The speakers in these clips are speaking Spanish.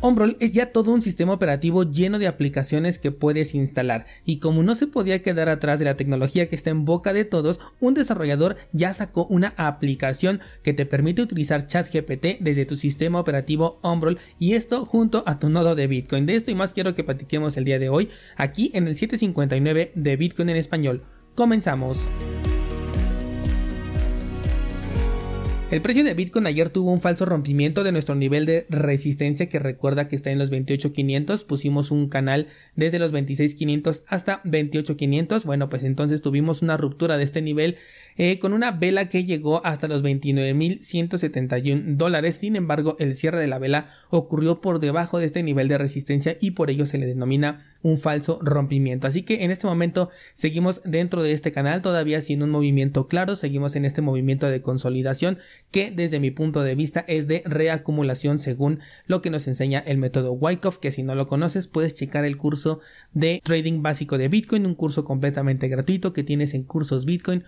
Ombrol es ya todo un sistema operativo lleno de aplicaciones que puedes instalar y como no se podía quedar atrás de la tecnología que está en boca de todos, un desarrollador ya sacó una aplicación que te permite utilizar ChatGPT desde tu sistema operativo Ombrol y esto junto a tu nodo de Bitcoin. De esto y más quiero que platiquemos el día de hoy aquí en el 759 de Bitcoin en español. Comenzamos. El precio de Bitcoin ayer tuvo un falso rompimiento de nuestro nivel de resistencia que recuerda que está en los 28.500. Pusimos un canal desde los 26.500 hasta 28.500. Bueno, pues entonces tuvimos una ruptura de este nivel eh, con una vela que llegó hasta los 29.171 dólares. Sin embargo, el cierre de la vela ocurrió por debajo de este nivel de resistencia y por ello se le denomina un falso rompimiento. Así que en este momento seguimos dentro de este canal todavía sin un movimiento claro, seguimos en este movimiento de consolidación que desde mi punto de vista es de reacumulación según lo que nos enseña el método Wyckoff, que si no lo conoces puedes checar el curso de trading básico de Bitcoin, un curso completamente gratuito que tienes en cursosbitcoin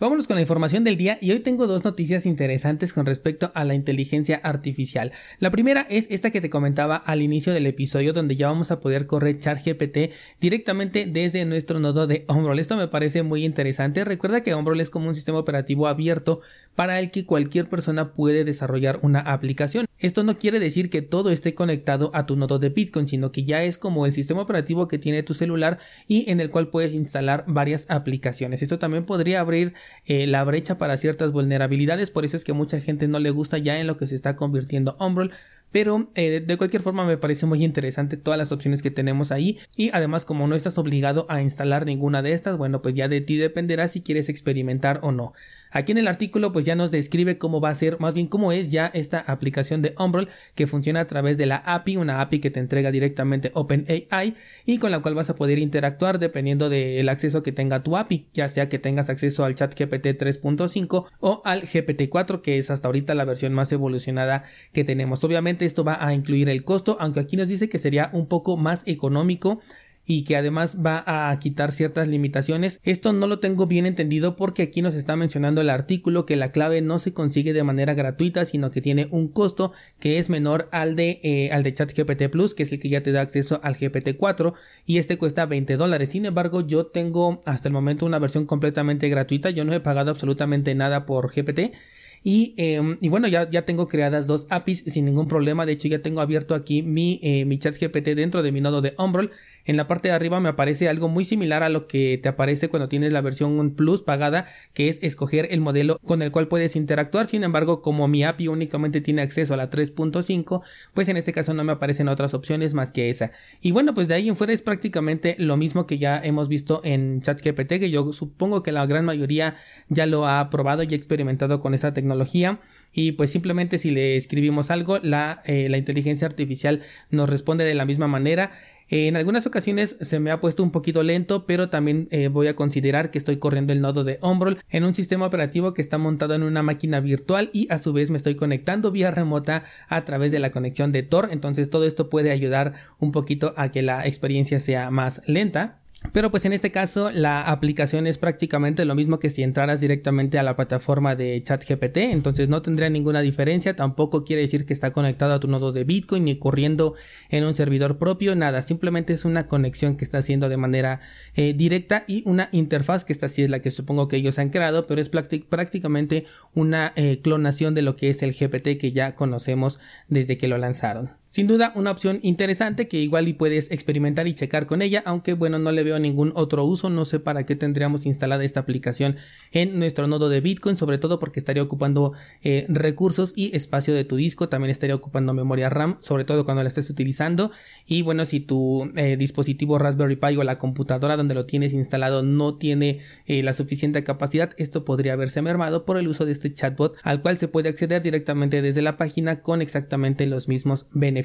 Vámonos con la información del día y hoy tengo dos noticias interesantes con respecto a la inteligencia artificial. La primera es esta que te comentaba al inicio del episodio donde ya vamos a poder correr ChatGPT directamente desde nuestro nodo de Ombrol. Esto me parece muy interesante. Recuerda que Ombrol es como un sistema operativo abierto para el que cualquier persona puede desarrollar una aplicación. Esto no quiere decir que todo esté conectado a tu nodo de Bitcoin, sino que ya es como el sistema operativo que tiene tu celular y en el cual puedes instalar varias aplicaciones. Esto también podría abrir eh, la brecha para ciertas vulnerabilidades, por eso es que mucha gente no le gusta ya en lo que se está convirtiendo Umbrel pero eh, de cualquier forma me parece muy interesante todas las opciones que tenemos ahí y además como no estás obligado a instalar ninguna de estas bueno pues ya de ti dependerá si quieres experimentar o no Aquí en el artículo pues ya nos describe cómo va a ser, más bien cómo es ya esta aplicación de Umbrel que funciona a través de la API, una API que te entrega directamente OpenAI y con la cual vas a poder interactuar dependiendo del acceso que tenga tu API, ya sea que tengas acceso al chat GPT 3.5 o al GPT-4 que es hasta ahorita la versión más evolucionada que tenemos. Obviamente esto va a incluir el costo, aunque aquí nos dice que sería un poco más económico y que además va a quitar ciertas limitaciones. Esto no lo tengo bien entendido porque aquí nos está mencionando el artículo que la clave no se consigue de manera gratuita sino que tiene un costo que es menor al de eh, al de ChatGPT Plus que es el que ya te da acceso al GPT 4 y este cuesta 20 dólares. Sin embargo yo tengo hasta el momento una versión completamente gratuita. Yo no he pagado absolutamente nada por GPT. Y, em, y, bueno, ya, ya tengo creadas dos APIs sin ningún problema. De hecho, ya tengo abierto aquí mi, eh, mi chat GPT dentro de mi nodo de Umbrel en la parte de arriba me aparece algo muy similar a lo que te aparece cuando tienes la versión Plus pagada, que es escoger el modelo con el cual puedes interactuar. Sin embargo, como mi API únicamente tiene acceso a la 3.5, pues en este caso no me aparecen otras opciones más que esa. Y bueno, pues de ahí en fuera es prácticamente lo mismo que ya hemos visto en ChatGPT, que yo supongo que la gran mayoría ya lo ha probado y experimentado con esa tecnología y pues simplemente si le escribimos algo la, eh, la inteligencia artificial nos responde de la misma manera en algunas ocasiones se me ha puesto un poquito lento, pero también eh, voy a considerar que estoy corriendo el nodo de Ombrol en un sistema operativo que está montado en una máquina virtual y a su vez me estoy conectando vía remota a través de la conexión de Tor. Entonces todo esto puede ayudar un poquito a que la experiencia sea más lenta. Pero pues en este caso la aplicación es prácticamente lo mismo que si entraras directamente a la plataforma de ChatGPT, entonces no tendría ninguna diferencia, tampoco quiere decir que está conectado a tu nodo de Bitcoin ni corriendo en un servidor propio, nada, simplemente es una conexión que está haciendo de manera eh, directa y una interfaz que esta sí es la que supongo que ellos han creado, pero es prácticamente una eh, clonación de lo que es el GPT que ya conocemos desde que lo lanzaron. Sin duda, una opción interesante que igual y puedes experimentar y checar con ella, aunque bueno, no le veo ningún otro uso, no sé para qué tendríamos instalada esta aplicación en nuestro nodo de Bitcoin, sobre todo porque estaría ocupando eh, recursos y espacio de tu disco, también estaría ocupando memoria RAM, sobre todo cuando la estés utilizando, y bueno, si tu eh, dispositivo Raspberry Pi o la computadora donde lo tienes instalado no tiene eh, la suficiente capacidad, esto podría haberse mermado por el uso de este chatbot al cual se puede acceder directamente desde la página con exactamente los mismos beneficios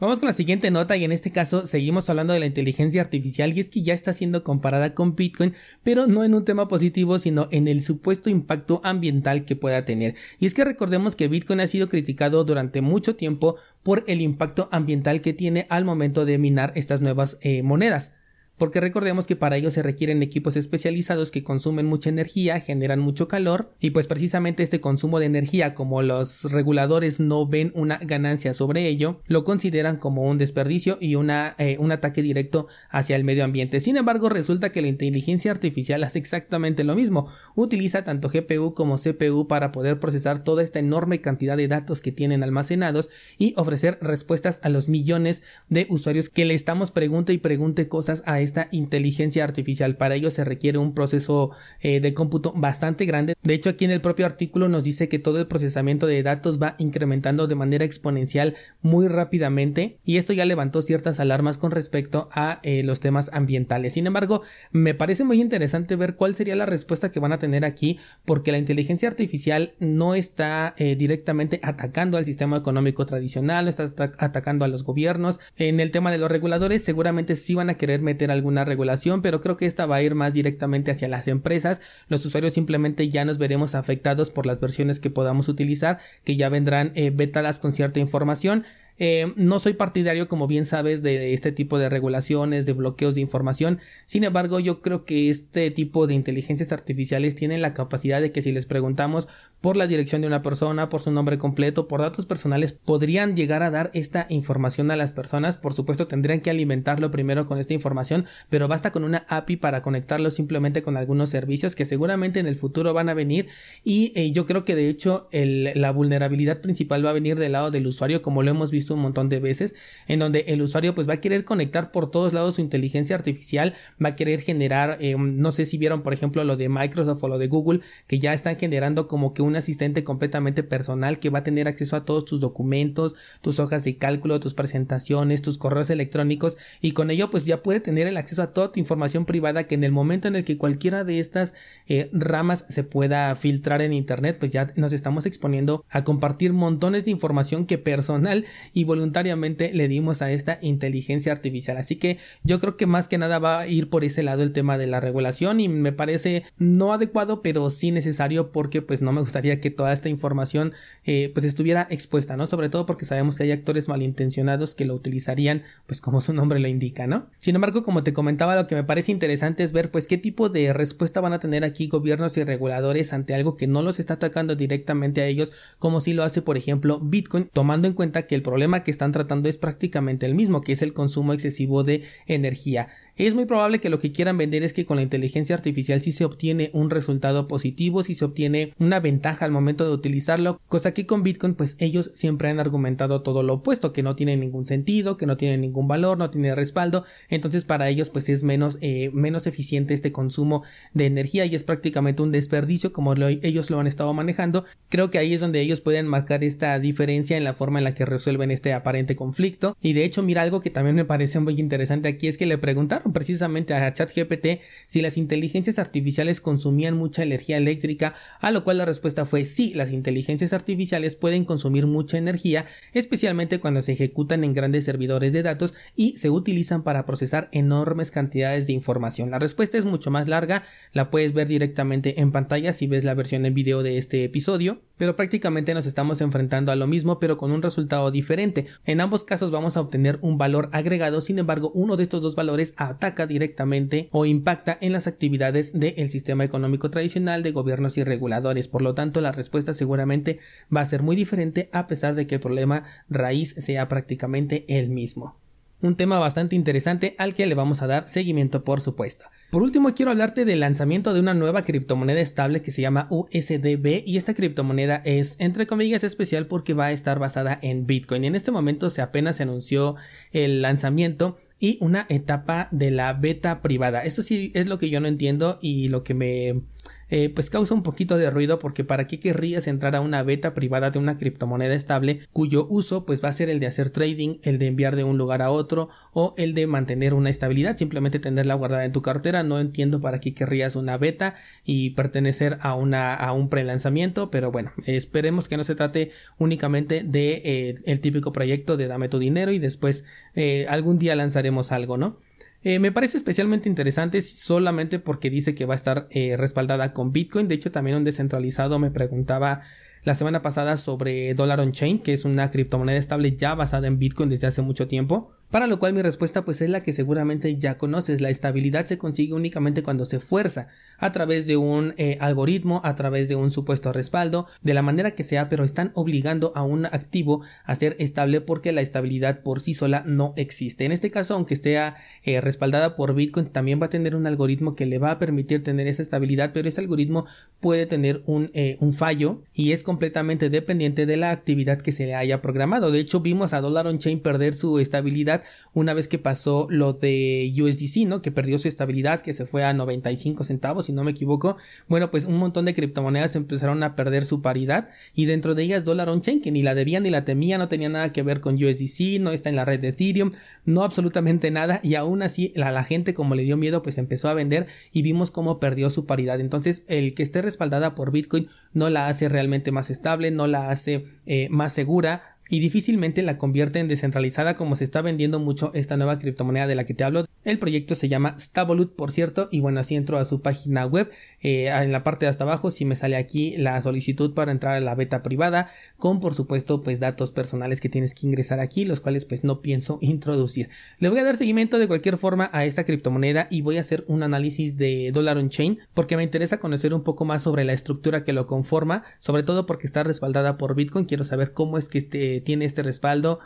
Vamos con la siguiente nota y en este caso seguimos hablando de la inteligencia artificial y es que ya está siendo comparada con Bitcoin, pero no en un tema positivo, sino en el supuesto impacto ambiental que pueda tener. Y es que recordemos que Bitcoin ha sido criticado durante mucho tiempo por el impacto ambiental que tiene al momento de minar estas nuevas eh, monedas. Porque recordemos que para ello se requieren equipos especializados que consumen mucha energía, generan mucho calor y pues precisamente este consumo de energía como los reguladores no ven una ganancia sobre ello, lo consideran como un desperdicio y una, eh, un ataque directo hacia el medio ambiente. Sin embargo, resulta que la inteligencia artificial hace exactamente lo mismo, utiliza tanto GPU como CPU para poder procesar toda esta enorme cantidad de datos que tienen almacenados y ofrecer respuestas a los millones de usuarios que le estamos pregunte y pregunte cosas a esta inteligencia artificial. Para ello se requiere un proceso eh, de cómputo bastante grande. De hecho, aquí en el propio artículo nos dice que todo el procesamiento de datos va incrementando de manera exponencial muy rápidamente y esto ya levantó ciertas alarmas con respecto a eh, los temas ambientales. Sin embargo, me parece muy interesante ver cuál sería la respuesta que van a tener aquí porque la inteligencia artificial no está eh, directamente atacando al sistema económico tradicional, no está atacando a los gobiernos. En el tema de los reguladores seguramente sí van a querer meter alguna regulación, pero creo que esta va a ir más directamente hacia las empresas. Los usuarios simplemente ya nos veremos afectados por las versiones que podamos utilizar, que ya vendrán eh, vetadas con cierta información. Eh, no soy partidario, como bien sabes, de este tipo de regulaciones, de bloqueos de información. Sin embargo, yo creo que este tipo de inteligencias artificiales tienen la capacidad de que si les preguntamos por la dirección de una persona, por su nombre completo, por datos personales, podrían llegar a dar esta información a las personas. Por supuesto, tendrían que alimentarlo primero con esta información, pero basta con una API para conectarlo simplemente con algunos servicios que seguramente en el futuro van a venir. Y eh, yo creo que de hecho la vulnerabilidad principal va a venir del lado del usuario, como lo hemos visto un montón de veces, en donde el usuario pues va a querer conectar por todos lados su inteligencia artificial, va a querer generar, eh, no sé si vieron por ejemplo lo de Microsoft o lo de Google, que ya están generando como que asistente completamente personal que va a tener acceso a todos tus documentos, tus hojas de cálculo, tus presentaciones, tus correos electrónicos y con ello pues ya puede tener el acceso a toda tu información privada que en el momento en el que cualquiera de estas eh, ramas se pueda filtrar en internet pues ya nos estamos exponiendo a compartir montones de información que personal y voluntariamente le dimos a esta inteligencia artificial. Así que yo creo que más que nada va a ir por ese lado el tema de la regulación y me parece no adecuado pero sí necesario porque pues no me gustaría que toda esta información eh, pues estuviera expuesta, ¿no? Sobre todo porque sabemos que hay actores malintencionados que lo utilizarían pues como su nombre lo indica, ¿no? Sin embargo, como te comentaba, lo que me parece interesante es ver pues qué tipo de respuesta van a tener aquí gobiernos y reguladores ante algo que no los está atacando directamente a ellos como si lo hace por ejemplo Bitcoin, tomando en cuenta que el problema que están tratando es prácticamente el mismo, que es el consumo excesivo de energía. Es muy probable que lo que quieran vender es que con la inteligencia artificial sí se obtiene un resultado positivo, si se obtiene una ventaja al momento de utilizarlo, cosa que con Bitcoin pues ellos siempre han argumentado todo lo opuesto, que no tiene ningún sentido, que no tiene ningún valor, no tiene respaldo, entonces para ellos pues es menos, eh, menos eficiente este consumo de energía y es prácticamente un desperdicio como ellos lo han estado manejando. Creo que ahí es donde ellos pueden marcar esta diferencia en la forma en la que resuelven este aparente conflicto y de hecho mira algo que también me parece muy interesante aquí es que le preguntaron precisamente a ChatGPT si las inteligencias artificiales consumían mucha energía eléctrica, a lo cual la respuesta fue sí, las inteligencias artificiales pueden consumir mucha energía, especialmente cuando se ejecutan en grandes servidores de datos y se utilizan para procesar enormes cantidades de información. La respuesta es mucho más larga, la puedes ver directamente en pantalla si ves la versión en video de este episodio, pero prácticamente nos estamos enfrentando a lo mismo pero con un resultado diferente. En ambos casos vamos a obtener un valor agregado, sin embargo uno de estos dos valores ataca directamente o impacta en las actividades del sistema económico tradicional de gobiernos y reguladores. Por lo tanto, la respuesta seguramente va a ser muy diferente a pesar de que el problema raíz sea prácticamente el mismo. Un tema bastante interesante al que le vamos a dar seguimiento por supuesto. Por último, quiero hablarte del lanzamiento de una nueva criptomoneda estable que se llama USDB y esta criptomoneda es, entre comillas, especial porque va a estar basada en Bitcoin. En este momento se apenas anunció el lanzamiento y una etapa de la beta privada. Esto sí es lo que yo no entiendo y lo que me eh, pues causa un poquito de ruido porque para qué querrías entrar a una beta privada de una criptomoneda estable cuyo uso pues va a ser el de hacer trading, el de enviar de un lugar a otro o el de mantener una estabilidad, simplemente tenerla guardada en tu cartera. No entiendo para qué querrías una beta y pertenecer a una a un prelanzamiento, pero bueno, esperemos que no se trate únicamente de eh, el típico proyecto de dame tu dinero y después eh, algún día lanzaremos algo, ¿no? Eh, me parece especialmente interesante solamente porque dice que va a estar eh, respaldada con Bitcoin. De hecho, también un descentralizado me preguntaba la semana pasada sobre Dollar on Chain, que es una criptomoneda estable ya basada en Bitcoin desde hace mucho tiempo. Para lo cual mi respuesta pues es la que seguramente ya conoces. La estabilidad se consigue únicamente cuando se fuerza a través de un eh, algoritmo, a través de un supuesto respaldo, de la manera que sea, pero están obligando a un activo a ser estable porque la estabilidad por sí sola no existe. En este caso, aunque esté eh, respaldada por Bitcoin, también va a tener un algoritmo que le va a permitir tener esa estabilidad, pero ese algoritmo puede tener un, eh, un fallo y es completamente dependiente de la actividad que se le haya programado. De hecho, vimos a Dollar on Chain perder su estabilidad una vez que pasó lo de USDC, ¿no? Que perdió su estabilidad, que se fue a 95 centavos, si no me equivoco. Bueno, pues un montón de criptomonedas empezaron a perder su paridad y dentro de ellas Dollar on Chain, que ni la debía ni la temía, no tenía nada que ver con USDC, no está en la red de Ethereum, no absolutamente nada y aún así la, la gente como le dio miedo pues empezó a vender y vimos cómo perdió su paridad. Entonces el que esté respaldada por Bitcoin no la hace realmente más estable, no la hace eh, más segura, y difícilmente la convierte en descentralizada como se está vendiendo mucho esta nueva criptomoneda de la que te hablo. El proyecto se llama Stavolut, por cierto, y bueno, así entro a su página web. Eh, en la parte de hasta abajo, si me sale aquí la solicitud para entrar a la beta privada, con por supuesto, pues datos personales que tienes que ingresar aquí, los cuales pues no pienso introducir. Le voy a dar seguimiento de cualquier forma a esta criptomoneda y voy a hacer un análisis de Dollar on Chain porque me interesa conocer un poco más sobre la estructura que lo conforma, sobre todo porque está respaldada por Bitcoin. Quiero saber cómo es que este, tiene este respaldo,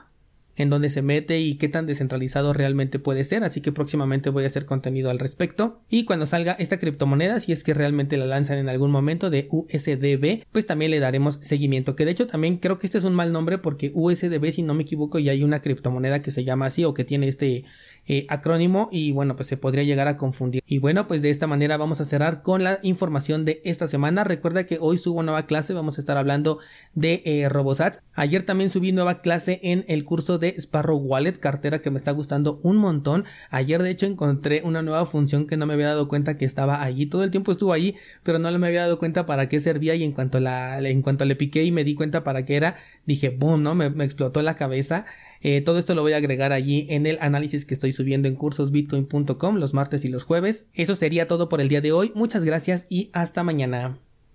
en dónde se mete y qué tan descentralizado realmente puede ser, así que próximamente voy a hacer contenido al respecto. Y cuando salga esta criptomoneda, si es que realmente la lanzan en algún momento de USDB, pues también le daremos seguimiento, que de hecho también creo que este es un mal nombre porque USDB, si no me equivoco, ya hay una criptomoneda que se llama así o que tiene este eh, acrónimo y bueno pues se podría llegar a confundir. Y bueno pues de esta manera vamos a cerrar con la información de esta semana. Recuerda que hoy subo nueva clase vamos a estar hablando de eh, Robosats. Ayer también subí nueva clase en el curso de Sparrow Wallet cartera que me está gustando un montón. Ayer de hecho encontré una nueva función que no me había dado cuenta que estaba allí todo el tiempo estuvo allí pero no me había dado cuenta para qué servía y en cuanto la en cuanto le piqué y me di cuenta para qué era dije boom no me, me explotó la cabeza eh, todo esto lo voy a agregar allí en el análisis que estoy subiendo en cursosbitcoin.com los martes y los jueves. Eso sería todo por el día de hoy. Muchas gracias y hasta mañana.